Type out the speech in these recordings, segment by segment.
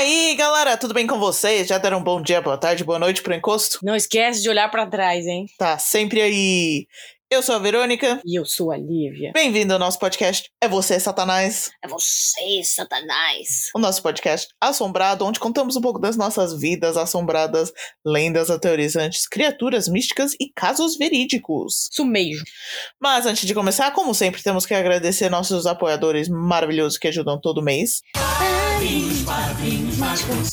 E aí, galera, tudo bem com vocês? Já deram um bom dia, boa tarde, boa noite pro encosto? Não esquece de olhar pra trás, hein? Tá sempre aí. Eu sou a Verônica. E eu sou a Lívia. Bem-vindo ao nosso podcast. É você, Satanás. É você, Satanás. O nosso podcast assombrado, onde contamos um pouco das nossas vidas assombradas, lendas aterrorizantes, criaturas místicas e casos verídicos. Isso mesmo. Mas antes de começar, como sempre, temos que agradecer nossos apoiadores maravilhosos que ajudam todo mês.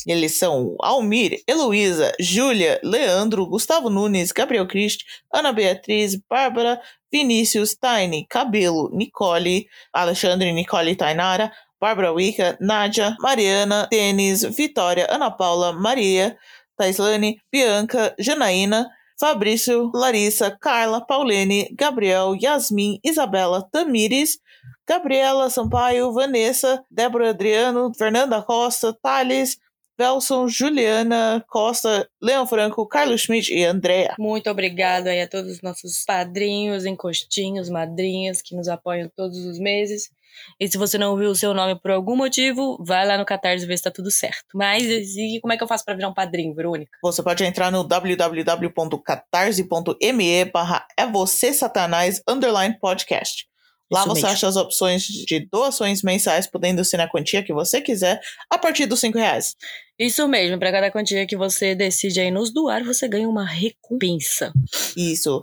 Eles são Almir, Heloísa, Júlia, Leandro, Gustavo Nunes, Gabriel Christ, Ana Beatriz, Bárbara, Vinícius, Taine, Cabelo, Nicole, Alexandre, Nicole Tainara, Bárbara Wicca, Nádia, Mariana, Denis, Vitória, Ana Paula, Maria, Taislane, Bianca, Janaína, Fabrício, Larissa, Carla, Paulene, Gabriel, Yasmin, Isabela, Tamires, Gabriela Sampaio, Vanessa, Débora Adriano, Fernanda Costa, Thales, Velson, Juliana Costa, Leão Franco, Carlos Schmidt e Andréa. Muito obrigada aí a todos os nossos padrinhos, encostinhos, madrinhas que nos apoiam todos os meses. E se você não viu o seu nome por algum motivo, vai lá no Catarse ver se tá tudo certo. Mas e como é que eu faço para virar um padrinho, Verônica? Você pode entrar no www.catarse.me barra é você satanás underline podcast. Lá Isso você mesmo. acha as opções de doações mensais, podendo ser na quantia que você quiser, a partir dos 5 reais. Isso mesmo, para cada quantia que você decide aí nos doar, você ganha uma recompensa. Isso.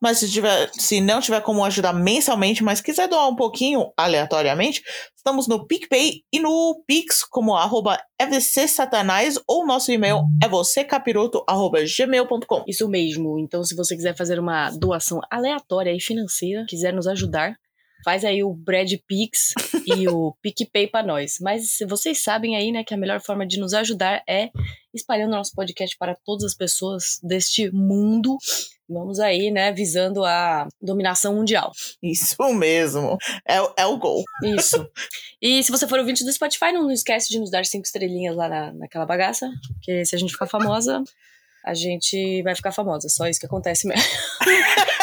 Mas se, tiver, se não tiver como ajudar mensalmente, mas quiser doar um pouquinho aleatoriamente, estamos no PicPay e no Pix como arroba evcsatanás ou nosso e-mail é vocêcapiroto.gmail.com. Isso mesmo. Então, se você quiser fazer uma doação aleatória e financeira, quiser nos ajudar, faz aí o Brad Pix e o PicPay pra nós. Mas vocês sabem aí, né, que a melhor forma de nos ajudar é espalhando nosso podcast para todas as pessoas deste mundo. Vamos aí, né, visando a dominação mundial. Isso mesmo. É, o- é o gol. Isso. E se você for ouvinte do Spotify, não esquece de nos dar cinco estrelinhas lá na, naquela bagaça. Porque se a gente ficar famosa, a gente vai ficar famosa. Só isso que acontece mesmo.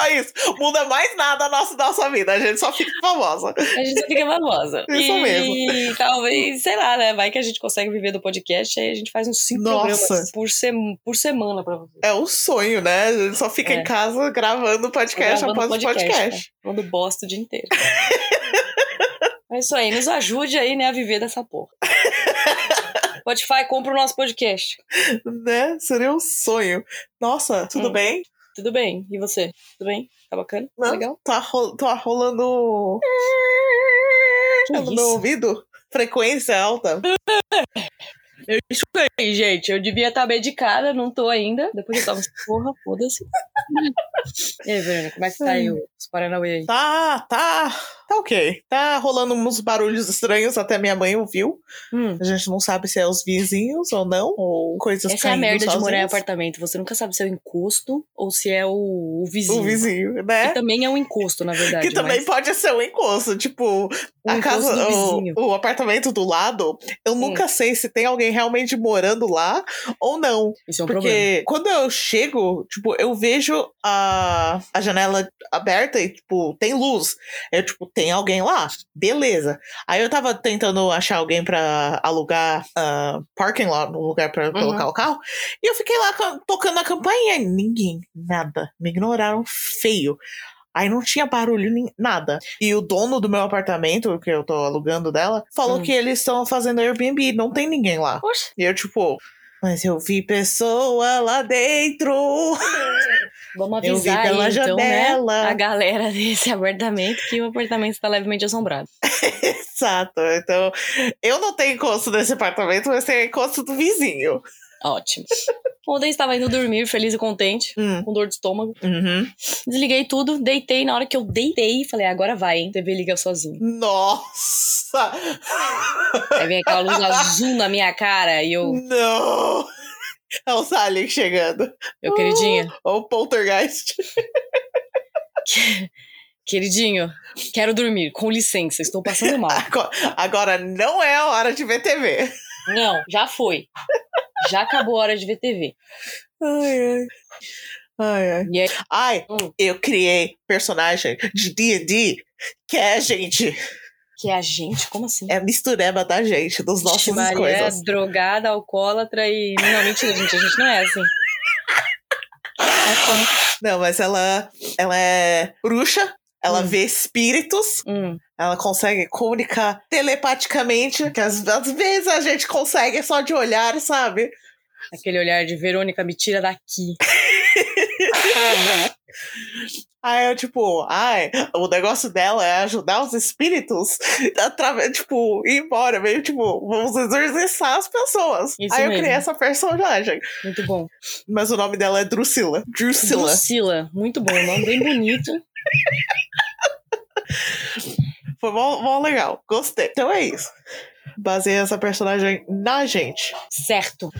Só isso. Muda mais nada a nossa, nossa vida. A gente só fica famosa. A gente só fica famosa. Isso e, mesmo. E talvez, sei lá, né? Vai que a gente consegue viver do podcast, aí a gente faz uns cinco Nossa. programas por, sem, por semana pra você. É o sonho, né? A gente só fica É. em casa gravando podcast Gravando após podcast. podcast, Quando bosta o dia inteiro. é isso aí, nos ajude aí, né, a viver dessa porra. Spotify, compra o nosso podcast. Né? Seria um sonho. Nossa, tudo Hum. bem? Tudo bem? E você? Tudo bem? Tá bacana? Tá Não, legal? Tá, ro tá rolando. Que É no isso? meu ouvido? Frequência alta. Eu escutei, gente. Eu devia estar medicada, não tô ainda. Depois eu tomo essa porra, foda-se. e aí, Verônica, como é que tá aí os Paranauê aí? Tá, tá. Tá ok. Tá rolando uns barulhos estranhos, até minha mãe ouviu. Hum, A gente não sabe se é os vizinhos ou não, ou coisas essa é a merda de morar em apartamento. Você nunca sabe se é o encosto ou se é o, o vizinho. O vizinho, Que né? também é um encosto, na verdade. Que também mas pode ser um encosto. Tipo, o a casa, o, o apartamento do lado, eu nunca sei se tem alguém realmente morando lá ou não. Isso é um problema. Porque quando eu chego, tipo, eu vejo a, a janela aberta e, tipo, tem luz. Eu, tipo, tem alguém lá. Beleza. Aí eu tava tentando achar alguém pra alugar ah, parking lot, um lugar pra colocar o carro. E eu fiquei lá ca- tocando a campainha e ninguém, nada. Me ignoraram feio. Aí não tinha barulho, nem nada. E o dono do meu apartamento, que eu tô alugando dela, falou Hum. que eles estão fazendo Airbnb, não tem ninguém lá. E eu, tipo, mas eu vi pessoa lá dentro. vamos Eu vi avisar pela aí, então, né? janela. A galera desse apartamento que o apartamento está levemente assombrado. Exato. Então, eu não tenho encosto nesse apartamento, mas tenho encosto do vizinho. Ótimo. Ontem estava indo dormir, feliz e contente, Hum. com dor de estômago. Uhum. Desliguei tudo, deitei. Na hora que eu deitei, falei, agora vai, hein? TV liga sozinho. Nossa! Aí vem aquela luz azul na minha cara e eu, Não! É o Sally chegando. meu queridinho, Ou o Poltergeist. queridinho, quero dormir, com licença, estou passando mal. Agora- Agora não é a hora de ver TV. Não, já foi. Já acabou a hora de ver TV. Ai, ai. Ai, ai. Aí, Ai, Hum. eu criei personagem de D&D que é, gente, Que é a gente? Como assim? É a mistureba da gente, dos nossos Maria coisas. é drogada, alcoólatra e. Não, mentira, gente. A gente não é assim. É como- Não, mas ela, ela é bruxa, ela Hum. vê espíritos, Hum, ela consegue comunicar telepaticamente, que às, às vezes a gente consegue só de olhar, sabe? aquele olhar de Verônica, me tira daqui. Aí eu, tipo, ai, o negócio dela é ajudar os espíritos através, tipo, ir embora, meio tipo, vamos exorcizar as pessoas. Isso Aí eu mesmo. criei essa personagem. Muito bom. Mas o nome dela é Drusilla. Drusilla. Drusilla. Muito bom. Nome bem bonito. Foi mó, mó legal. Gostei. Então é isso. Baseei essa personagem na gente. Certo.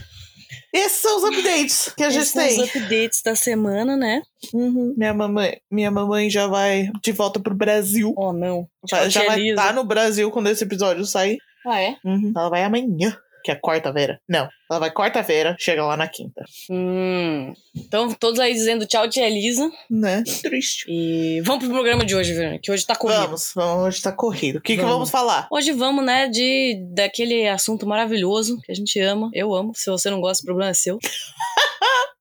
Esses são os updates que a gente Esses são tem. os updates da semana, né? Uhum. Minha, mamãe, minha mamãe já vai de volta pro Brasil. Oh, não. Já, já vai estar no Brasil quando esse episódio sair. Ah, é? Ela vai amanhã, que é quarta-feira. Não, ela vai quarta-feira, chega lá na quinta. Hum. Então, todos aí dizendo tchau, tia Elisa. Né? Triste. E vamos pro programa de hoje, Verônica, que hoje tá corrido. Vamos, vamos, hoje tá corrido. O que, que Vamos. vamos falar? Hoje vamos, né, de daquele assunto maravilhoso que a gente ama. Eu amo. Se você não gosta, o problema é seu.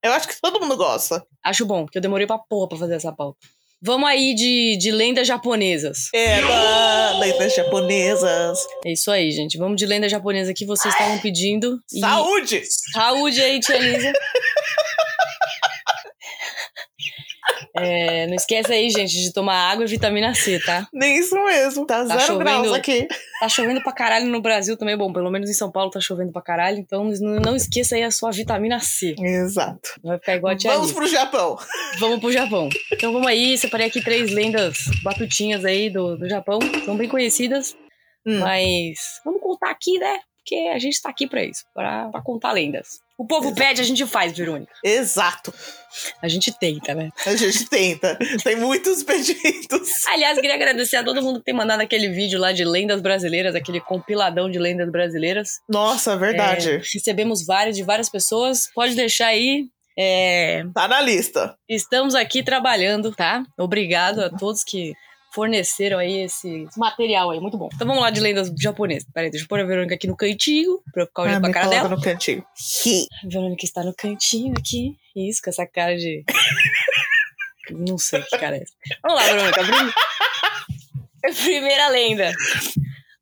Eu acho que todo mundo gosta. Acho bom, que eu demorei pra porra pra fazer essa pauta. Vamos aí de, de lendas japonesas. Eba, letras japonesas. É isso aí, gente. Vamos de lenda japonesa que vocês estavam pedindo. E- Saúde! Saúde aí, tia Elisa. É, não esquece aí, gente, de tomar água e vitamina C, tá? Nem isso mesmo. Tá, Tá zero graus chovendo. aqui. Tá chovendo pra caralho no Brasil também. Bom, pelo menos em São Paulo tá chovendo pra caralho. Então não não esqueça aí a sua vitamina C. Exato. Vai ficar igual a tia Vamos Elisa. pro Japão. Vamos pro Japão. Então vamos aí, separei aqui três lendas batutinhas aí do, do Japão. São bem conhecidas, Hum. mas vamos contar aqui, né? Porque a gente tá aqui pra isso, pra, pra contar lendas. O povo pede, a gente faz, Verônica. Exato. A gente tenta, né? A gente tenta. Tem muitos pedidos. Aliás, queria agradecer a todo mundo que tem mandado aquele vídeo lá de lendas brasileiras, aquele compiladão de lendas brasileiras. Nossa, verdade. É, recebemos vários de várias pessoas. Pode deixar aí. É, Tá na lista. estamos aqui trabalhando, tá? Obrigado a todos que forneceram aí esse material aí, muito bom. Então vamos lá de lendas japonesas. Peraí, deixa eu pôr a Verônica aqui no cantinho, pra eu ficar olhando Ah, pra cara dela. no cantinho. A Verônica está no cantinho aqui. Isso, com essa cara de. Não sei que cara é essa. Vamos lá, Verônica. Prim- Primeira lenda.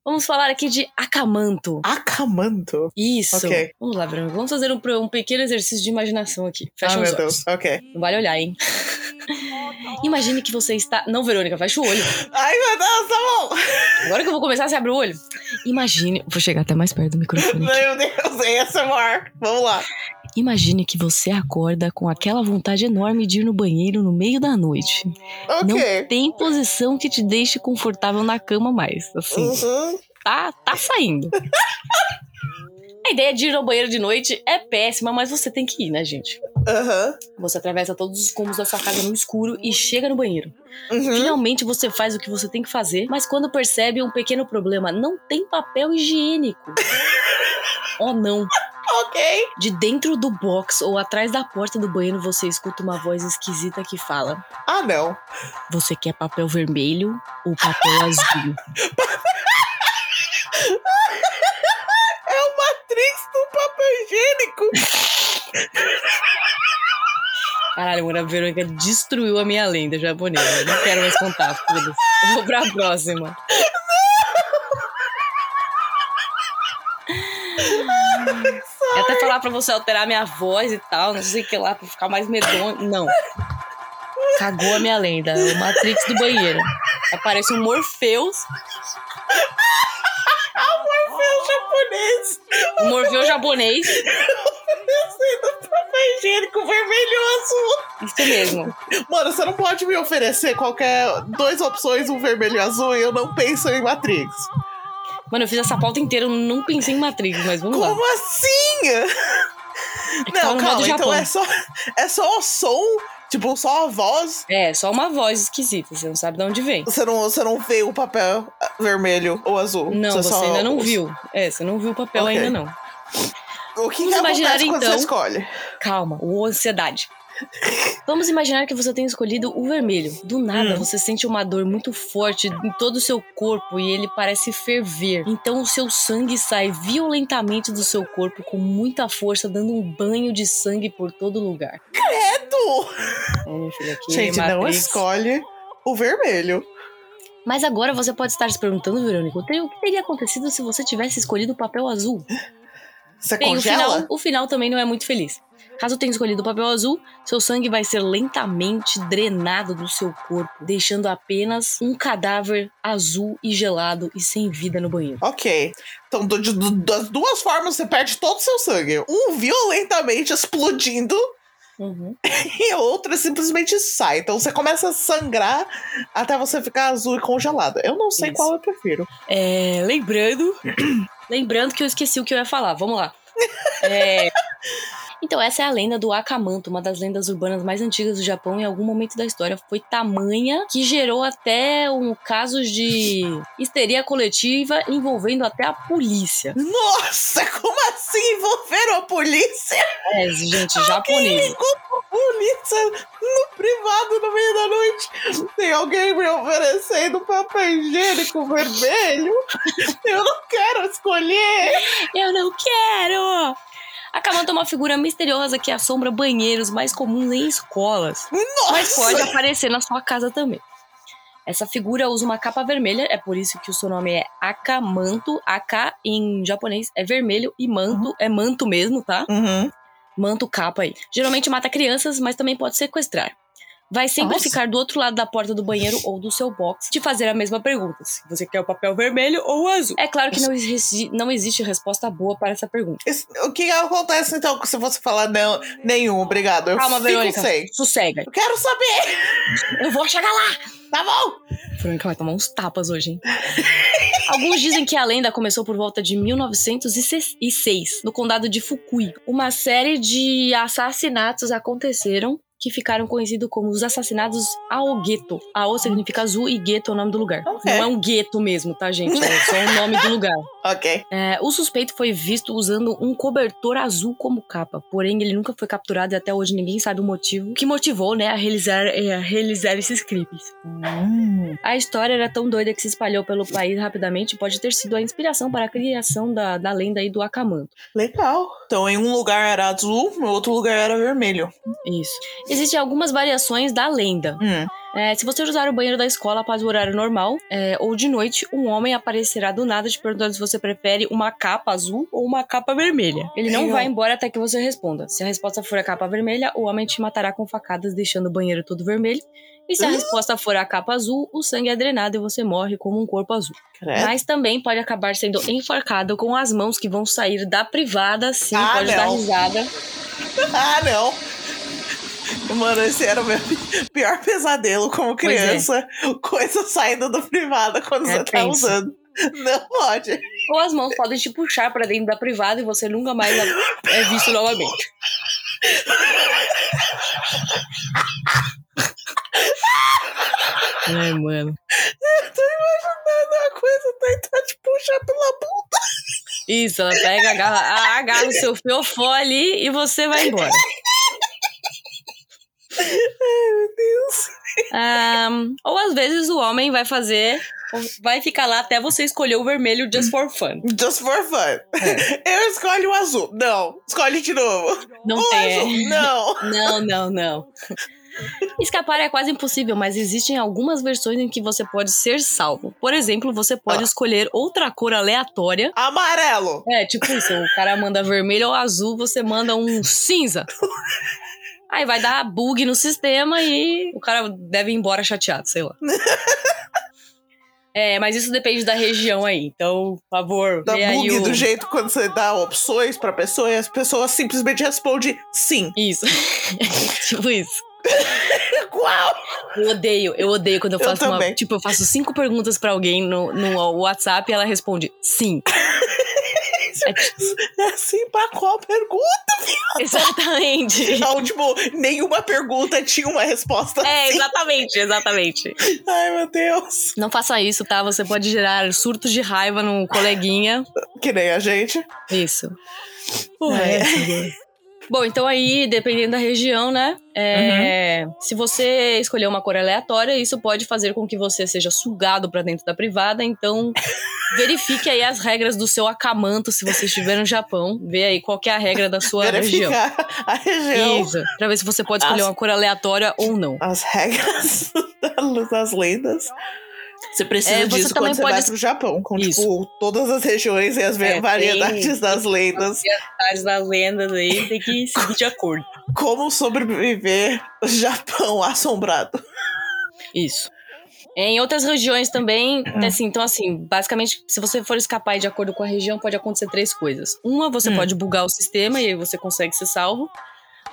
Vamos falar aqui de Akamanto. Acamanto. Isso. Ok. Vamos lá, Verônica. Vamos fazer um, um pequeno exercício de imaginação aqui. Fecha ah, os meu olhos. Deus. Ok. Não vale olhar, hein? Imagine que você está. Não, Verônica, fecha o olho. Ai, meu Deus, tá bom. Agora que eu vou começar, você abre o olho. Imagine. Vou chegar até mais perto do microfone. aqui. Meu Deus, ASMR. Vamos lá. Imagine que você acorda com aquela vontade enorme de ir no banheiro no meio da noite. Não Ok. tem posição que te deixe confortável na cama mais. Assim, Uhum. tá, tá saindo. A ideia de ir ao banheiro de noite é péssima, mas você tem que ir, né, gente? Aham. Você atravessa todos os cômodos da sua casa no escuro e chega no banheiro. Uhum. Finalmente você faz o que você tem que fazer, mas quando percebe um pequeno problema, não tem papel higiênico. oh não! Ok. De dentro do box ou atrás da porta do banheiro você escuta uma voz esquisita que fala: Ah, não. Você quer papel vermelho ou papel azul? É o Matrix do papel higiênico. Caralho, a Verônica destruiu a minha lenda japonesa. Não quero mais contar. Eu Vou pra próxima. Eu até falar pra você alterar minha voz e tal, não sei o que lá, pra ficar mais medonho. Não. Cagou a minha lenda. O Matrix do banheiro. Aparece um Morpheus. Meu japonês. Morpheus japonês. Oferecendo papel higiênico vermelho ou azul. Isso mesmo. Mano, você não pode me oferecer qualquer duas opções, um vermelho e azul, e eu não penso em Matrix. Mano, eu fiz essa pauta inteira, eu não pensei em Matrix, mas vamos lá. Como assim? É Não, calma, então Japão. é só, é só o som, tipo, só a voz. É, só uma voz esquisita, você não sabe de onde vem. Você não, você não vê o papel vermelho ou azul. Não, você só- ainda não viu. É, você não viu o papel Ok. ainda não. O que, Vamos que imaginar, então. você escolhe? Calma, o ansiedade. Vamos imaginar que você tenha escolhido o vermelho. Do nada, Hum. você sente uma dor muito forte em todo o seu corpo e ele parece ferver. Então, o seu sangue sai violentamente do seu corpo com muita força, dando um banho de sangue por todo lugar. Credo! É, aqui, Gente, não Matrix. escolhe o vermelho. Mas agora você pode estar se perguntando, Verônica, o que teria acontecido se você tivesse escolhido o papel azul? Você Bem, o congela? final, o final também não é muito feliz. Caso tenha escolhido o papel azul, seu sangue vai ser lentamente drenado do seu corpo, deixando apenas um cadáver azul e gelado e sem vida no banheiro. Ok. Então, do- do- das duas formas, você perde todo o seu sangue. Um violentamente explodindo e a outra simplesmente sai. Então você começa a sangrar até você ficar azul e congelado. Eu não sei Isso. qual eu prefiro. É, lembrando, lembrando que eu esqueci o que eu ia falar. Vamos lá. É, então essa é a lenda do Akamanto, uma das lendas urbanas mais antigas do Japão. Em algum momento da história foi tamanha que gerou até um casos de histeria coletiva envolvendo até a polícia. Nossa, como assim envolveram a polícia? É, gente, japonês. Ligou polícia no privado no meio da noite. Tem alguém me oferecendo papel higiênico vermelho? Eu não quero escolher. Eu não quero! A Kamanto é uma figura misteriosa que assombra banheiros mais comuns em escolas. Mas pode Nossa! aparecer na sua casa também. Essa figura usa uma capa vermelha, é por isso que o seu nome é Akamanto. Aka em japonês é vermelho e manto é manto mesmo, tá? Uhum. Manto capa aí. Geralmente mata crianças, mas também pode sequestrar. Vai sempre Nossa. ficar do outro lado da porta do banheiro ou do seu box te fazer a mesma pergunta: se você quer o papel vermelho ou o azul. É claro que não, existe- não existe resposta boa para essa pergunta. Esse- O que acontece então se você falar não, nenhum, obrigado? Eu Calma, fico Verônica. sem. Sossega. Eu quero saber! Eu vou chegar lá! Tá bom? Verônica vai tomar uns tapas hoje, hein? Alguns dizem que a lenda começou por volta de 1906, no condado de Fukui. Uma série de assassinatos aconteceram que ficaram conhecidos como os assassinatos Aogeto. Ao significa azul e gueto é o nome do lugar. Ok. Não é um gueto mesmo, tá, gente? É só o nome do lugar. Ok. É, o suspeito foi visto usando um cobertor azul como capa, porém ele nunca foi capturado e até hoje ninguém sabe o motivo que motivou, né, a realizar, é, a realizar esses crimes. A história era tão doida que se espalhou pelo país rapidamente e pode ter sido a inspiração para a criação da, da lenda aí do Akamanto. Legal. Então, em um lugar era azul, no outro lugar era vermelho. Isso. Existem algumas variações da lenda. Hum. É, se você usar o banheiro da escola após o horário normal é, ou de noite, um homem aparecerá do nada te perguntando se você prefere uma capa azul ou uma capa vermelha. Ele não vai embora até que você responda. Se a resposta for a capa vermelha, o homem te matará com facadas, deixando o banheiro todo vermelho. E se a resposta for a capa azul, o sangue é drenado e você morre como um corpo azul. Credo. Mas também pode acabar sendo enforcado com as mãos que vão sair da privada, sim, Ah, pode dar não. risada. Ah, não. Mano, esse era o meu pior pesadelo como é. criança. Coisa saindo do privado quando É você tá tenso. usando. Não pode. Ou as mãos podem te puxar pra dentro da privada e você nunca mais é visto novamente. Ai, mano. Tô imaginando uma coisa tentar te puxar pela bunda. Isso, ela pega, agarra, agarra o seu fiofó ali e você vai embora. Meu Deus. Ahn, ou às vezes o homem vai fazer, vai ficar lá até você escolher o vermelho just for fun. Just for fun. Eu escolho o azul. Não. Escolhe de novo. Não o tem. azul. Não. Não, não, não. Escapar é quase impossível, mas existem algumas versões em que você pode ser salvo. Por exemplo, você pode Ah. escolher outra cor aleatória. Amarelo. É, tipo isso, o cara manda vermelho ou azul, você manda um cinza. Aí vai dar bug no sistema e o cara deve ir embora chateado, sei lá. É, mas isso depende da região aí. Então, por favor, Dá bug o... do jeito quando você dá opções pra pessoa e as pessoas simplesmente respondem sim. Isso. tipo isso. Qual? Eu odeio, eu odeio quando eu Eu faço uma. também. Tipo, eu faço cinco perguntas pra alguém no, no WhatsApp e ela responde sim. É tipo, É assim pra qual pergunta? exatamente. Não, tipo, nenhuma pergunta tinha uma resposta. É, assim. exatamente, exatamente. Ai, meu Deus. Não faça isso, tá? Você pode gerar surtos de raiva no coleguinha. Que nem a gente. Isso. É. Bom, então aí, dependendo da região, né? É, Uhum. Se você escolher uma cor aleatória, isso pode fazer com que você seja sugado pra dentro da privada. Então, verifique aí as regras do seu acamanto se você estiver no Japão. Vê aí qual que é a regra da sua região. Verificar a região. Isso, pra ver se você pode escolher As- uma cor aleatória ou não. As regras das lendas. Você precisa É, você disso também quando você pode vai es- pro Japão, com Isso. tipo todas as regiões e as É, variedades tem- das lendas. As das lendas aí tem que seguir de acordo. Como sobreviver Japão assombrado. Isso. Em outras regiões também, Hum. assim, então assim, basicamente, se você for escapar de acordo com a região, pode acontecer três coisas. Uma, você Hum. pode bugar o sistema e aí você consegue ser salvo.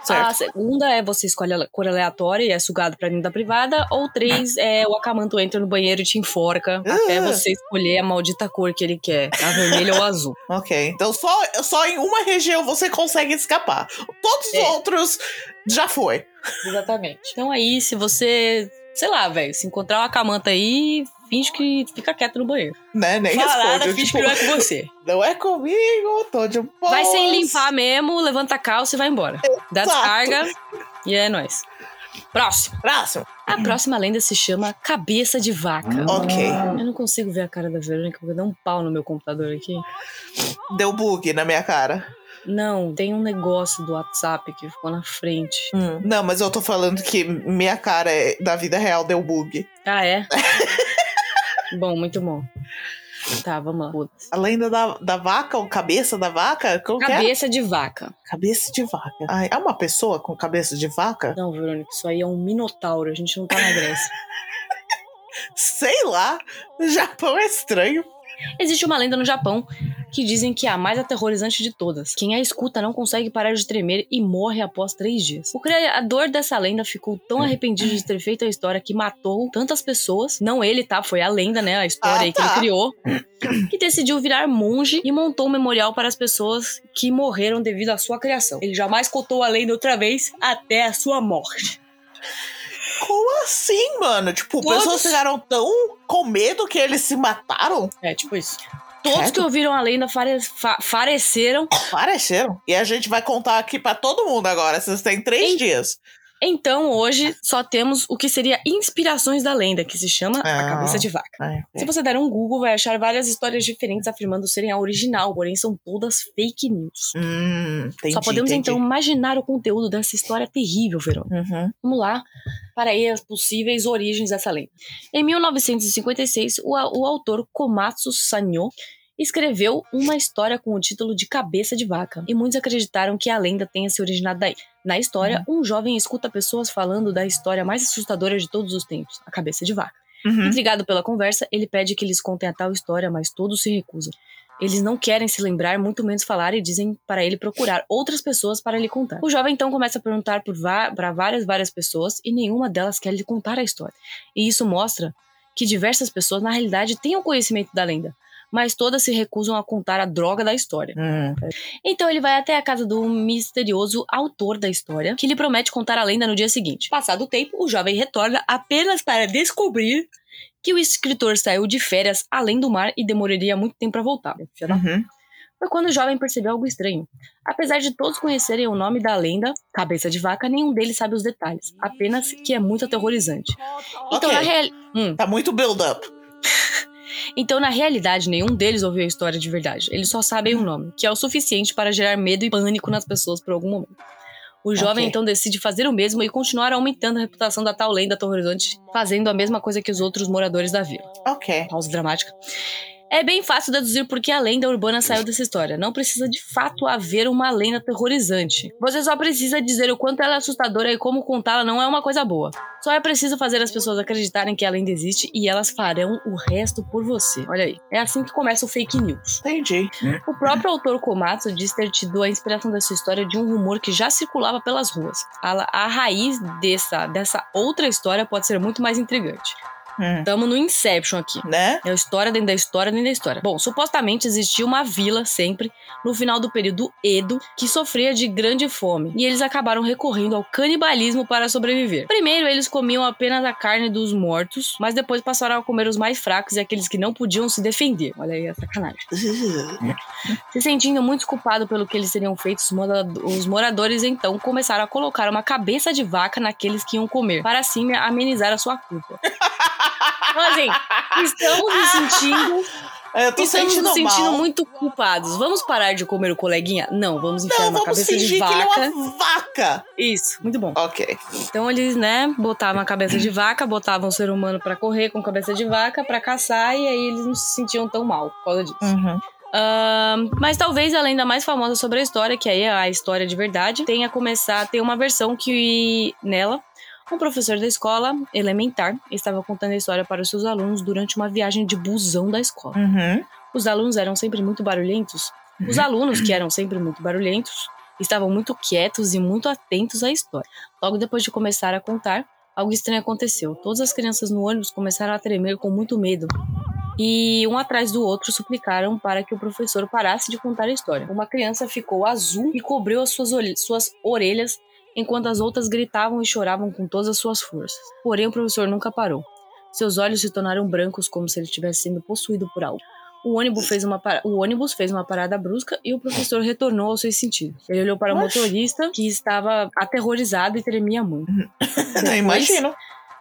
Certo. A segunda é você escolhe a cor aleatória e é sugado pra dentro da privada. Ou três, é o acamanto entra no banheiro e te enforca até Ah. você escolher a maldita cor que ele quer, a vermelha ou a azul. Ok, então só, só em uma região você consegue escapar. Todos os É. outros já foi. Exatamente. Então aí, se você, sei lá, velho, se encontrar uma camanta aí, finge que fica quieto no banheiro. Né? Nem Fala responde. nada, finge tipo, que não é com você. não é comigo, tô de boa. Vai sem limpar mesmo, levanta a calça e vai embora. Dá descarga e é nóis. Próximo. Próximo. A próxima lenda se chama Cabeça de Vaca. Ok. Eu não consigo ver a cara da Verônica, vou dar um pau no meu computador aqui. Deu bug na minha cara. Não, tem um negócio do WhatsApp que ficou na frente. Hum. Não, mas eu tô falando que minha cara é, da vida real deu bug. Ah, é? bom, muito bom. Tá, vamos lá. A lenda da, da vaca, ou cabeça da vaca? Como é? Cabeça de vaca. Cabeça de vaca. Ai, é uma pessoa com cabeça de vaca? Não, Verônica, isso aí é um minotauro. A gente não tá na Grécia. Sei lá. O Japão é estranho. Existe uma lenda no Japão que dizem que é a mais aterrorizante de todas. Quem a escuta não consegue parar de tremer e morre após três dias. O criador dessa lenda ficou tão arrependido de ter feito a história que matou tantas pessoas. Não ele, tá? Foi a lenda, né? A história Ah, aí que ele tá. criou. Que decidiu virar monge e montou um memorial para as pessoas que morreram devido à sua criação. Ele jamais contou a lenda outra vez até a sua morte. Como assim, mano? Tipo, Todos- pessoas ficaram tão com medo que eles se mataram? É, tipo isso. Todos Credo. que ouviram a lenda fare- fa- faleceram Pareceram. E a gente vai contar aqui pra todo mundo agora. Vocês têm três dias. Então, hoje, só temos o que seria inspirações da lenda, que se chama A Ah. Cabeça de Vaca. Ai, Se você der um Google, vai achar várias histórias diferentes afirmando serem a original, porém são todas fake news. Hum, entendi, só podemos, entendi. então, imaginar o conteúdo dessa história terrível, Verônica. Uhum. Vamos lá para aí as possíveis origens dessa lenda. Em 1956, o, a- o autor Komatsu Sanyo escreveu uma história com o título de Cabeça de Vaca, e muitos acreditaram que a lenda tenha se originado daí. Na história, um jovem escuta pessoas falando da história mais assustadora de todos os tempos, a cabeça de vaca. Uhum. Intrigado pela conversa, ele pede que eles contem a tal história, mas todos se recusam. Eles não querem se lembrar, muito menos falar, e dizem para ele procurar outras pessoas para lhe contar. O jovem então começa a perguntar para várias, várias pessoas e nenhuma delas quer lhe contar a história. E isso mostra que diversas pessoas, na realidade, têm o conhecimento da lenda, mas todas se recusam a contar a droga da história. Hum. Então ele vai até a casa do misterioso autor da história, que lhe promete contar a lenda no dia seguinte. Passado o tempo, o jovem retorna apenas para descobrir que o escritor saiu de férias além do mar e demoraria muito tempo para voltar. Uhum. foi quando o jovem percebeu algo estranho. Apesar de todos conhecerem o nome da lenda, Cabeça de Vaca, nenhum deles sabe os detalhes, apenas que é muito aterrorizante. Então, Ok. na, real... hum, Tá muito build-up. então, na realidade, nenhum deles ouviu a história de verdade. Eles só sabem o nome, que é o suficiente para gerar medo e pânico nas pessoas por algum momento. O jovem Ok. então decide fazer o mesmo e continuar aumentando a reputação da tal lenda aterrorizante, fazendo a mesma coisa que os outros moradores da vila. Ok. Pausa dramática. É bem fácil deduzir por que a lenda urbana saiu dessa história. Não precisa de fato haver uma lenda aterrorizante. Você só precisa dizer o quanto ela é assustadora e como contá-la não é uma coisa boa. Só é preciso fazer as pessoas acreditarem que a lenda existe e elas farão o resto por você. Olha aí. É assim que começa o fake news. Entendi. O próprio autor Komatsu diz ter tido a inspiração dessa história de um rumor que já circulava pelas ruas. A, a raiz dessa, dessa outra história pode ser muito mais intrigante. Hum, Tamo no Inception aqui. né? É a história dentro da história dentro da história. Bom, supostamente existia uma vila sempre, no final do período Edo, que sofria de grande fome. E eles acabaram recorrendo ao canibalismo para sobreviver. Primeiro, eles comiam apenas a carne dos mortos, mas depois passaram a comer os mais fracos e aqueles que não podiam se defender. Olha aí a sacanagem. Se sentindo muito culpado pelo que eles teriam feito, os mora- os moradores então começaram a colocar uma cabeça de vaca naqueles que iam comer, para assim amenizar a sua culpa. Então, assim, estamos nos sentindo, Eu tô estamos sentindo, nos sentindo mal. muito culpados. Vamos parar de comer o coleguinha? Não, vamos enfiar Não, uma vamos cabeça de fingir que ele vaca. é uma vaca. Isso, muito bom. Ok. Então eles, né, botavam a cabeça de vaca, botavam o ser humano pra correr com cabeça de vaca, pra caçar, e aí eles não se sentiam tão mal por causa disso. Uhum. Mas talvez a lenda mais famosa sobre a história, que aí é a história de verdade, tenha começar, tem uma versão que nela um professor da escola elementar estava contando a história para os seus alunos durante uma viagem de busão da escola. Uhum. Os alunos eram sempre muito barulhentos. Os alunos, que eram sempre muito barulhentos, estavam muito quietos e muito atentos à história. Logo depois de começar a contar, algo estranho aconteceu. Todas as crianças no ônibus começaram a tremer com muito medo. E um atrás do outro suplicaram para que o professor parasse de contar a história. Uma criança ficou azul e cobriu as suas, suas orelhas, enquanto as outras gritavam e choravam com todas as suas forças. Porém, o professor nunca parou. Seus olhos se tornaram brancos como se ele estivesse sendo possuído por algo. O ônibus, fez uma o ônibus fez uma parada brusca e o professor retornou aos seus sentidos. Ele olhou para o motorista, que estava aterrorizado e tremia muito. Eu imagino.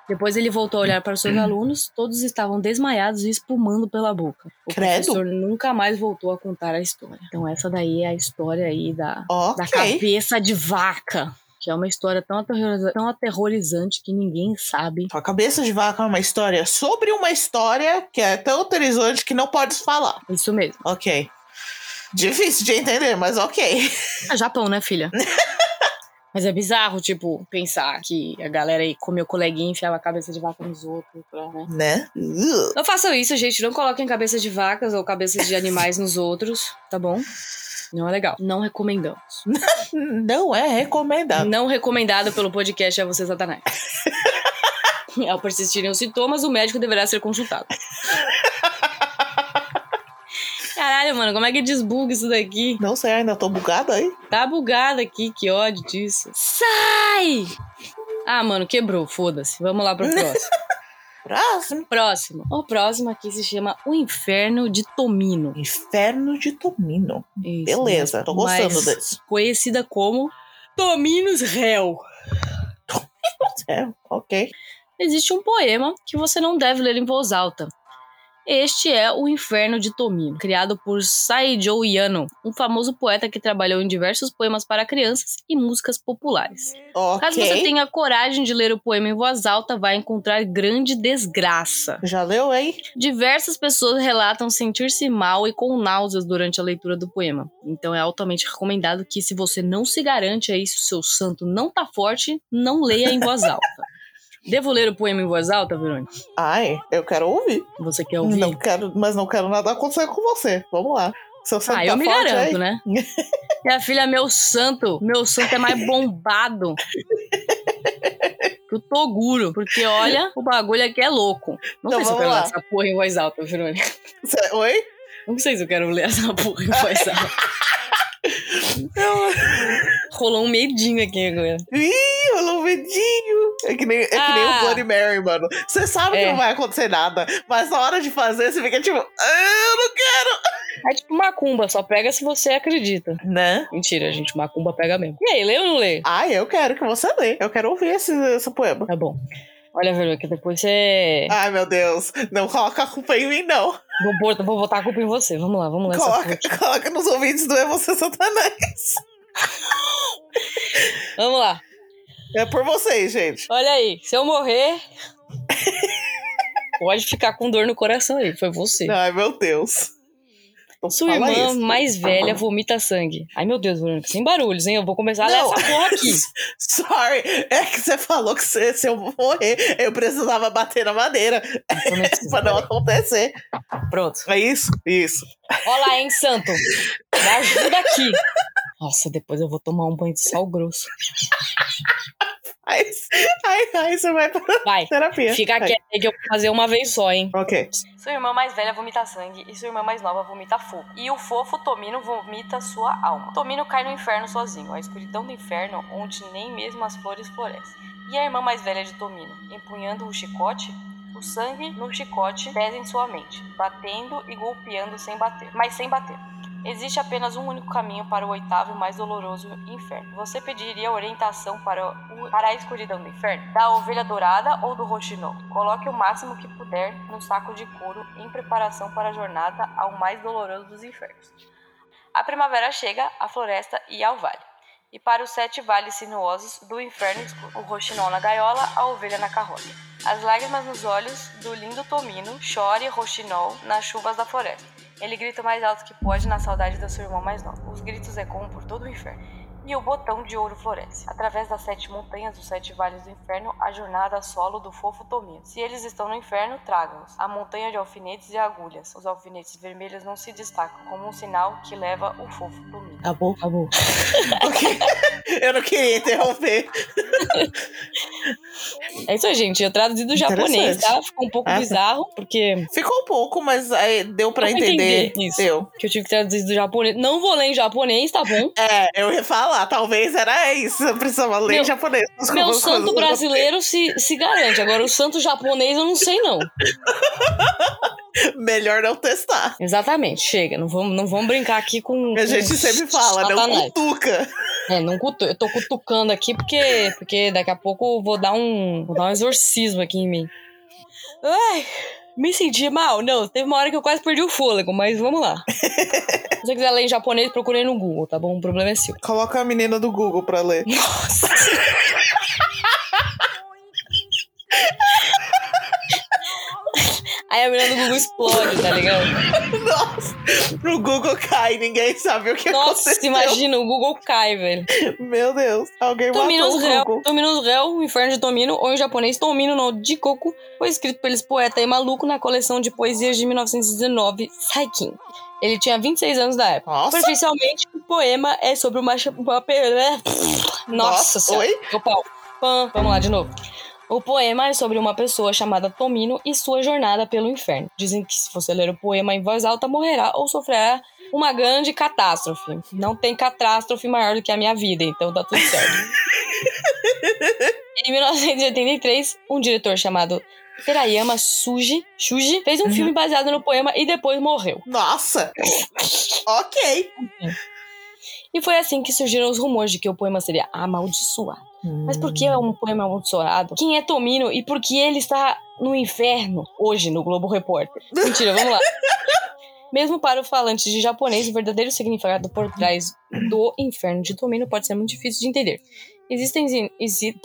Depois ele voltou a olhar para os seus alunos, todos estavam desmaiados e espumando pela boca. O Credo. professor nunca mais voltou a contar a história. Então essa daí é a história aí da, da Ok. cabeça de vaca. Que é uma história tão, aterroriza- tão aterrorizante que ninguém sabe. A cabeça de vaca é uma história sobre uma história que é tão aterrorizante que não podes falar. Isso mesmo. Ok. Difícil de entender, mas ok. É Japão, né, filha? Mas é bizarro, tipo, pensar que a galera aí comeu coleguinha e enfiava a cabeça de vaca nos outros, né? Né? Uh. Não façam isso, gente. Não coloquem cabeça de vacas ou cabeças de animais nos outros, tá bom? Não é legal. Não recomendamos. Não é recomendado. Não recomendado pelo podcast É Você Satanás. Ao persistirem os sintomas, o médico deverá ser consultado. Caralho, mano, como é que desbuga isso daqui? Não sei, ainda tô bugado aí. Tá bugado aqui, que ódio disso. Sai! Ah, mano, quebrou, foda-se. Vamos lá pro próximo. Próximo. próximo. O próximo aqui se chama O Inferno de Tomino. Inferno de Tomino. Isso, Beleza, tô gostando mas desse. Conhecida como Tominos Hell. É, ok. Existe um poema que você não deve ler em voz alta. Este é O Inferno de Tomino, criado por Saijo Yano, um famoso poeta que trabalhou em diversos poemas para crianças e músicas populares. Caso você tenha coragem de ler o poema em voz alta, vai encontrar grande desgraça. Já leu aí? Diversas pessoas relatam sentir-se mal e com náuseas durante a leitura do poema. Então é altamente recomendado que, se você não se garante aí se o seu santo não tá forte, não leia em voz alta. Devo ler o poema em voz alta, Verônica? Ai, eu quero ouvir. Você quer ouvir? Não quero, mas não quero nada acontecer com você. Vamos lá. Seu santo Ah, eu tá me forte garanto, aí? né? Minha filha, meu santo, meu santo é mais bombado que o Toguro. Porque, olha, o bagulho aqui é louco. Não Então sei se eu quero lá. ler essa porra em voz alta, Verônica. Cê- Oi? Não sei se eu quero ler essa porra em voz alta. Rolou um medinho aqui agora. Ih, rolou medinho. É que nem, é que nem Ah. o Bloody Mary, mano. Você sabe que É. não vai acontecer nada, mas na hora de fazer, você fica tipo, ah, eu não quero. É tipo macumba, só pega se você acredita. Né? Mentira, gente, macumba pega mesmo. E aí, lê ou não lê? Ai, eu quero que você lê. Eu quero ouvir esse, esse poema. Tá bom. Olha, Verônica, depois você. Ai, meu Deus. Não coloca a culpa em mim, não. Vou, botar- vou botar a culpa em você. Vamos lá, vamos lá. Coloca, coloca nos ouvidos do É Você Satanás. Vamos lá. É por vocês, gente. Olha aí, se eu morrer. pode ficar com dor no coração aí, foi você. Ai, meu Deus. Não Sua irmã isso. mais velha vomita sangue. Ai, meu Deus, Verônica, sem barulhos, hein? Eu vou começar a ler essa porra aqui. Sorry, é que você falou que se, se eu morrer, eu precisava bater na madeira Então pra não acontecer. Pronto. É isso? Isso. Olha lá, hein, santo. Me ajuda aqui. Nossa, depois eu vou tomar um banho de sal grosso. Aí, aí, aí você vai pra Vai. terapia. Fica Vai. quieto aí que eu vou fazer uma vez só, hein? Ok. Sua irmã mais velha vomita sangue e sua irmã mais nova vomita fogo. E o fofo Tomino vomita sua alma. Tomino cai no inferno sozinho, a escuridão do inferno onde nem mesmo as flores florescem. E a irmã mais velha de Tomino, empunhando o chicote, o sangue no chicote pesa em sua mente, batendo e golpeando sem bater, mas sem bater. Existe apenas um único caminho para o oitavo e mais doloroso inferno. Você pediria orientação para, o, para a escuridão do inferno? Da ovelha dourada ou do roxinol? Coloque o máximo que puder no saco de couro em preparação para a jornada ao mais doloroso dos infernos. A primavera chega, a floresta e ao vale. E para os sete vales sinuosos do inferno escuro. O roxinol na gaiola, a ovelha na carroça. As lágrimas nos olhos do lindo Tomino, chore roxinol nas chuvas da floresta. Ele grita mais alto que pode na saudade da sua irmã mais nova. Os gritos ecoam por todo o inferno. E o botão de ouro floresce. Através das sete montanhas dos sete vales do inferno, a jornada solo do fofo Tomino. Se eles estão no inferno, tragam-os. A montanha de alfinetes e agulhas. Os alfinetes vermelhos não se destacam, como um sinal que leva o fofo Tomino. Acabou, acabou. Ok. Eu não queria interromper. É isso aí, gente. Eu traduzi do japonês, tá? Ficou um pouco Ah, tá. bizarro, porque Ficou um pouco, mas aí deu pra Deu pra entender. entender isso. Deu. que eu tive que traduzir do japonês. Não vou ler em japonês, tá bom? É, eu ia falar, talvez era isso. Eu precisava ler Meu- japonês. Meu santo brasileiro se, se garante. Agora, o santo japonês eu não sei, não. Melhor não testar. Exatamente, chega. Não vamos, não vamos brincar aqui com. A gente com sempre fala, não satanás. cutuca. É, não cutu... eu tô cutucando aqui porque, porque daqui a pouco eu vou dar um. Vou dar um exorcismo aqui em mim. Ai, me senti mal. Não, teve uma hora que eu quase perdi o fôlego, mas vamos lá. Se você quiser ler em japonês, procurei no Google, tá bom? O problema é seu. Coloca a menina do Google pra ler. Nossa. Aí a menina do Google explode, tá ligado? Nossa, o Google cai, ninguém sabe o que Nossa, aconteceu. imagina, o Google cai, velho. Meu Deus, alguém Tominos matou o Google. Tominos Réu, o Inferno de Tomino, ou em japonês Tomino no Jikoku, foi escrito pelo poeta e maluco na coleção de poesias de 1919, Saikin. Ele tinha 26 anos da época. Nossa. Superficialmente, o poema é sobre uma... Nossa, Nossa, oi? Pau. Pã. Vamos lá de novo. O poema é sobre uma pessoa chamada Tomino e sua jornada pelo inferno. Dizem que se você ler o poema em voz alta, morrerá ou sofrerá uma grande catástrofe. Não tem catástrofe maior do que a minha vida, então tá tudo certo. em 1983, um diretor chamado Terayama Suji, Shuji fez um Uhum. filme baseado no poema e depois morreu. Nossa. ok. E foi assim que surgiram os rumores de que o poema seria amaldiçoado. Mas por que é um poema amaldiçoado? Quem é Tomino e por que ele está no inferno hoje no Globo Repórter? Mentira, vamos lá. Mesmo para o falante de japonês, o verdadeiro significado por trás do inferno de Tomino pode ser muito difícil de entender. Existem, exi,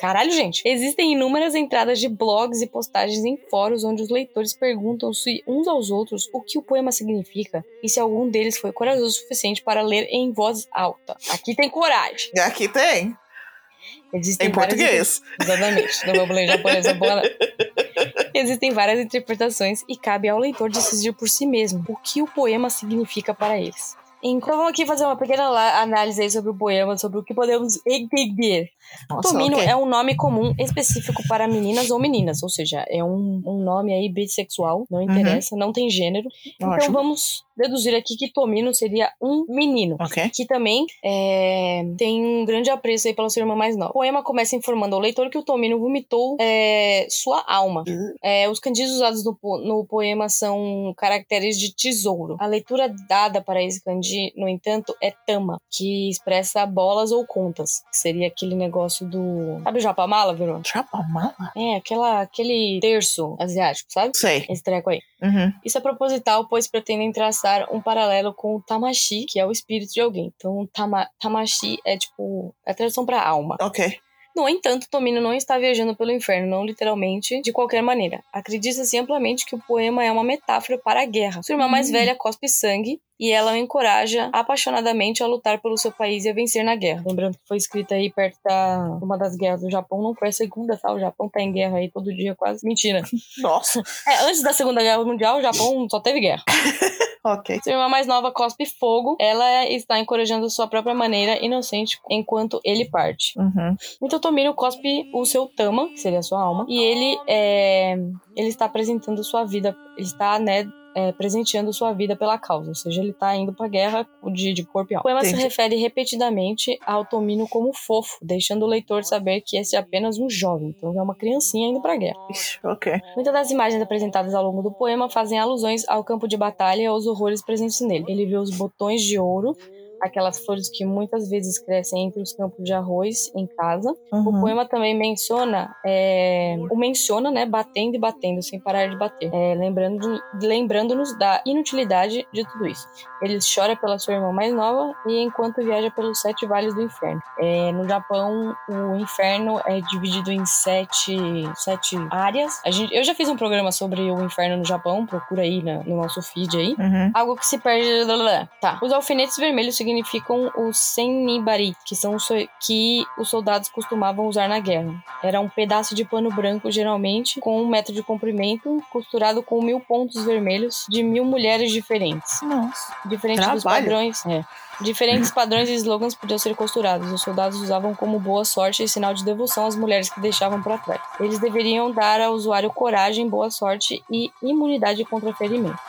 caralho, gente. Existem inúmeras entradas de blogs e postagens em fóruns onde os leitores perguntam-se uns aos outros o que o poema significa e se algum deles foi corajoso o suficiente para ler em voz alta. Aqui tem coragem. Aqui tem, Existem em várias português. Exatamente. Não vou ler japonês, falar nada. Existem várias interpretações e cabe ao leitor decidir por si mesmo o que o poema significa para eles. Então vamos aqui fazer uma pequena análise sobre o poema, sobre o que podemos entender. Nossa, Tomino ok. é um nome comum específico para meninas ou meninas, ou seja, é um, um nome aí bissexual, não interessa, não tem gênero. Então vamos deduzir aqui que Tomino seria um menino Ok. que também é, tem um grande apreço aí pela sua irmã mais nova. O poema começa informando ao leitor que o Tomino vomitou é, sua alma. Uhum. É, os kanjis usados no, no poema são caracteres de tesouro. A leitura dada para esse kanji, no entanto, é tama, que expressa bolas ou contas, que seria aquele negócio do... Sabe o japamala, Verônica? Japamala? É, aquela, aquele terço asiático, sabe? Sei. Esse treco aí. Uhum. Isso é proposital, pois pretendem traçar um paralelo com o tamashi, que é o espírito de alguém. Então, tama, tamashi é tipo a tradução para alma. Ok. No entanto, Tomino não está viajando pelo inferno, não literalmente, de qualquer maneira. Acredita-se amplamente que o poema é uma metáfora para a guerra. Sua irmã mais Hum. velha cospe sangue e ela o encoraja apaixonadamente a lutar pelo seu país e a vencer na guerra. Lembrando que foi escrita aí perto da uma das guerras do Japão, não foi a segunda, tá? O Japão tá em guerra aí todo dia quase. Mentira. Nossa. É, antes da Segunda Guerra Mundial, o Japão só teve guerra. Ok. Sua irmã mais nova cospe fogo. Ela está encorajando sua própria maneira inocente enquanto ele parte. Uhum. Então Tomino cospe o seu Tama, que seria a sua alma, e ele é, ele está apresentando sua vida, ele está, né, é, presenteando sua vida pela causa, ou seja, ele está indo pra guerra de, de corpo e alma. O poema se Entendi. refere repetidamente ao Tomino como fofo, deixando o leitor saber que esse é apenas um jovem, então é uma criancinha indo pra guerra. Ixi, ok. Muitas das imagens apresentadas ao longo do poema fazem alusões ao campo de batalha e aos horrores presentes nele. Ele vê os botões de ouro, aquelas flores que muitas vezes crescem entre os campos de arroz em casa. O Uhum. poema também menciona, é, o menciona, né, batendo e batendo, sem parar de bater, é, lembrando, lembrando-nos da inutilidade de tudo isso. Ele chora pela sua irmã mais nova e enquanto viaja pelos sete vales do inferno. É, no Japão, o inferno é dividido em sete, sete áreas. A gente, eu já fiz um programa sobre o inferno no Japão, procura aí na- no nosso feed aí. Uhum. Algo que se perde. Tá. Os alfinetes vermelhos significam os senibari, que são os so- que os soldados costumavam usar na guerra. Era um pedaço de pano branco, geralmente, com um metro de comprimento, costurado com mil pontos vermelhos de mil mulheres diferentes. Nossa. Diferente dos Trabalho. padrões. É. Diferentes padrões e slogans podiam ser costurados. Os soldados usavam como boa sorte e sinal de devoção às mulheres que deixavam para trás. Eles deveriam dar ao usuário coragem, boa sorte e imunidade contra ferimentos.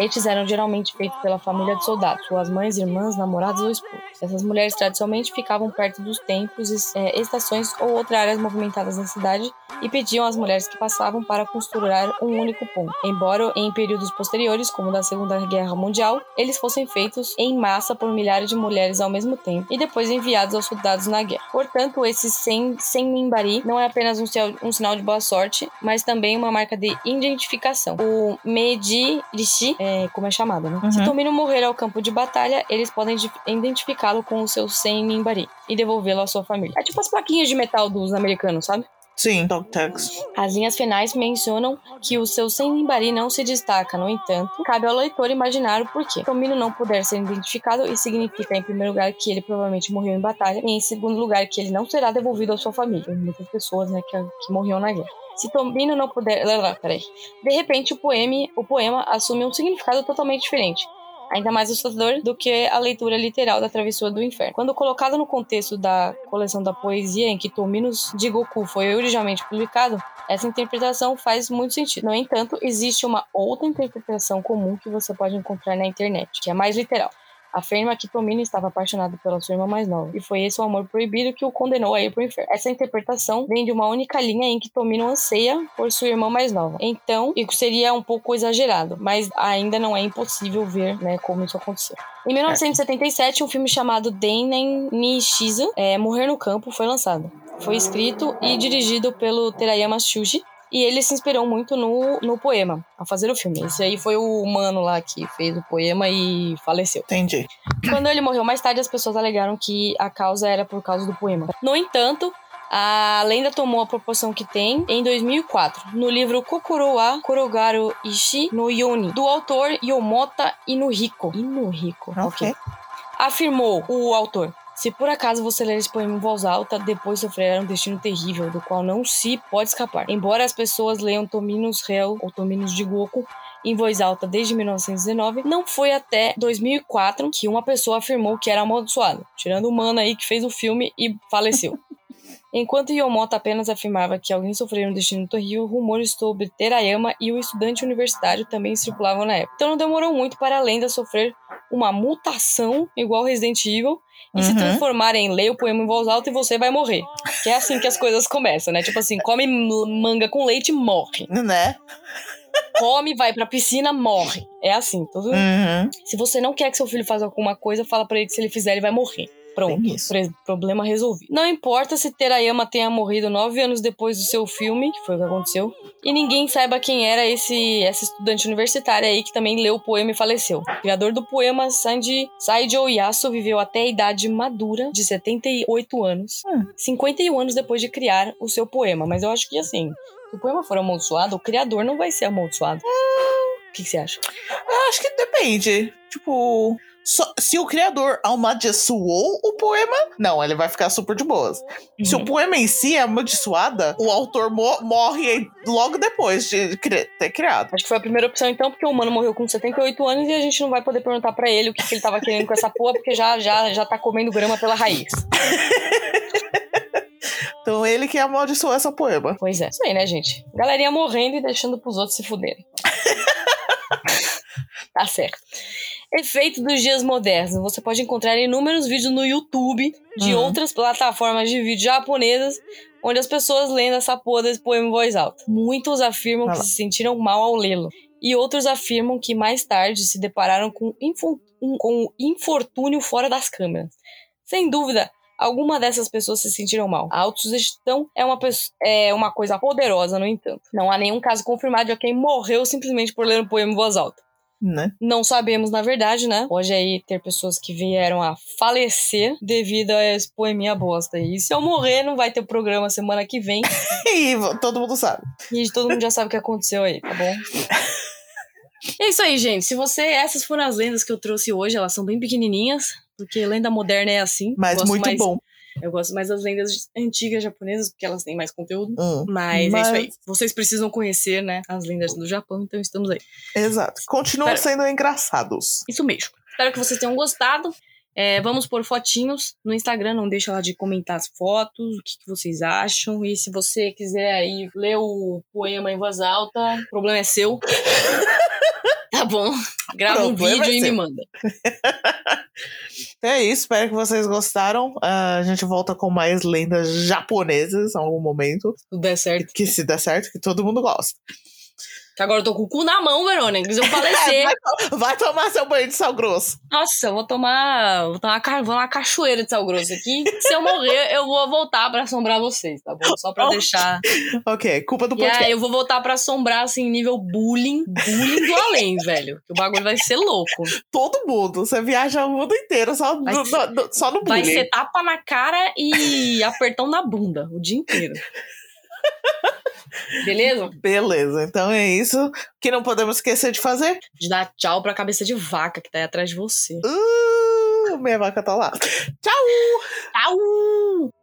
Estes eram geralmente feitos pela família de soldados, suas mães, irmãs, namoradas ou esposas. Essas mulheres tradicionalmente ficavam perto dos templos, eh, estações ou outras áreas movimentadas da cidade e pediam às mulheres que passavam para costurar um único ponto. Embora em períodos posteriores, como da Segunda Guerra Mundial, eles fossem feitos em massa por milhares de mulheres ao mesmo tempo e depois enviados aos soldados na guerra. Portanto, esse sem, sem mimbari não é apenas um, um sinal de boa sorte, mas também uma marca de identificação. O Meiji Rishi, é, como é chamado, né? Uhum. Se Tomino morrer ao campo de batalha, eles podem identificá-lo com o seu sem mimbari e devolvê-lo à sua família. É tipo as plaquinhas de metal dos americanos, sabe? Sim, dog tags. As linhas finais mencionam que o seu sem mimbari não se destaca, no entanto, cabe ao leitor imaginar o porquê. Tomino não puder ser identificado e significa, em primeiro lugar, que ele provavelmente morreu em batalha, e em segundo lugar, que ele não será devolvido à sua família. Muitas pessoas né, que, que morreram na guerra. Se Tomino não puder. Lá, lá, peraí. De repente, o poema, o poema assume um significado totalmente diferente. Ainda mais assustador do que a leitura literal da Travessura do Inferno. Quando colocado no contexto da coleção da poesia em que Tominos de Goku foi originalmente publicado, essa interpretação faz muito sentido. No entanto, existe uma outra interpretação comum que você pode encontrar na internet, que é mais literal. Afirma que Tomino estava apaixonado pela sua irmã mais nova, e foi esse o amor proibido que o condenou a ir para o inferno. Essa interpretação vem de uma única linha em que Tomino anseia por sua irmã mais nova. Então, isso seria um pouco exagerado, mas ainda não é impossível ver né, como isso aconteceu. Em 1977, um filme chamado Deinen Nishizu, é, Morrer no Campo, foi lançado. Foi escrito e dirigido pelo Terayama Shuji, e ele se inspirou muito no, no poema, ao fazer o filme. Esse aí foi o mano lá que fez o poema e faleceu. Entendi. Quando ele morreu mais tarde, as pessoas alegaram que a causa era por causa do poema. No entanto, a lenda tomou a proporção que tem em 2004, no livro Kokoro wa Korogaru Ishi no Yoni, do autor Yomota Inuhiko. Inuhiko, Ok. Afirmou o autor. Se por acaso você ler esse poema em voz alta, depois sofrerá um destino terrível, do qual não se pode escapar. Embora as pessoas leiam Tominos Hell ou Tominos de Goku em voz alta desde 1919, não foi até 2004 que uma pessoa afirmou que era amaldiçoado, tirando o mano aí que fez o filme e faleceu. Enquanto Yomota apenas afirmava que alguém sofreria um destino terrível, rumores sobre Terayama e o estudante universitário também circulavam na época. Então não demorou muito para a lenda sofrer uma mutação igual Resident Evil e se Uhum. transformar em leia o poema em voz alta e você vai morrer. Que é assim que as coisas começam, né? Tipo assim, come manga com leite, morre. Né? Come, vai pra piscina, morre. É assim, tudo. Uhum. Se você não quer que seu filho faça alguma coisa, fala pra ele que se ele fizer, ele vai morrer. Pronto, problema resolvido. Não importa se Terayama tenha morrido nove anos depois do seu filme, que foi o que aconteceu, e ninguém saiba quem era esse essa estudante universitária aí que também leu o poema e faleceu. O criador do poema, Sanji Saijo Yasu, viveu até a idade madura de 78 anos, Hum. 51 anos depois de criar o seu poema. Mas eu acho que assim, se o poema for amaldiçoado, o criador não vai ser amaldiçoado. O que, que você acha? Eu acho que depende. Tipo, Se o criador amaldiçoou o poema, não, ele vai ficar super de boas. Se Uhum. o poema em si é amaldiçoada, o autor mo- morre logo depois de cri- ter criado. Acho que foi a primeira opção, então, porque o mano morreu com 78 anos e a gente não vai poder perguntar pra ele o que, que ele tava querendo com essa porra, porque já, já, já tá comendo grama pela raiz. Então ele que amaldiçoou essa poema. Pois é. Isso aí, né, gente? Galerinha morrendo e deixando pros outros se fuderem. tá certo. Efeito dos dias modernos. Você pode encontrar inúmeros vídeos no YouTube de Uhum. outras plataformas de vídeo japonesas onde as pessoas lendo essa porra desse poema em voz alta. Muitos afirmam Vai que se sentiram mal ao lê-lo. E outros afirmam que mais tarde se depararam com, info- um- com o infortúnio fora das câmeras. Sem dúvida, alguma dessas pessoas se sentiram mal. A autossugestão é uma, é uma coisa poderosa, no entanto. Não há nenhum caso confirmado de quem morreu simplesmente por ler um poema em voz alta. Né? Não sabemos, na verdade, né? Pode aí ter pessoas que vieram a falecer devido a esse poeminha bosta. E se eu morrer, não vai ter programa semana que vem. E todo mundo sabe. E todo mundo já sabe o que aconteceu aí, tá bom? É isso aí, gente. Se você. Essas foram as lendas que eu trouxe hoje, elas são bem pequenininhas, porque lenda moderna é assim. Mas muito mais- bom. Eu gosto mais das lendas antigas japonesas, porque elas têm mais conteúdo. Hum, Mas, é Mas- isso aí. Vocês precisam conhecer, né, as lendas do Japão, então estamos aí. Exato. Continuam Espera. sendo engraçados. Isso mesmo. Espero que vocês tenham gostado. É, vamos pôr fotinhos no Instagram, não deixa lá de comentar as fotos, o que, que vocês acham. E se você quiser aí ler o poema em voz alta, o problema é seu. tá bom. Grava um vídeo e me manda. É isso, espero que vocês gostaram. Ah, a gente volta com mais lendas japonesas em algum momento. Se der certo. Que se der certo, que todo mundo gosta. Que agora eu tô com o cu na mão, Verônica. Eu falecer. vai, vai tomar seu banho de sal grosso. Nossa, eu vou tomar. Vou tomar vou numa cachoeira de sal grosso aqui. Se eu morrer, eu vou voltar pra assombrar vocês, tá bom? Só pra Ok. deixar. Ok, culpa do E podcast. aí eu vou voltar pra assombrar, assim, nível bullying. Bullying do além, velho. Que o bagulho vai ser louco. Todo mundo. Você viaja o mundo inteiro só, Vai no, ser- no- só no Vai bullying. ser tapa na cara e apertão na bunda o dia inteiro. Beleza? Beleza, então é isso. que não podemos esquecer de fazer. De dar tchau pra cabeça de vaca que tá aí atrás de você. Uh, minha vaca tá lá. Tchau! Tchau!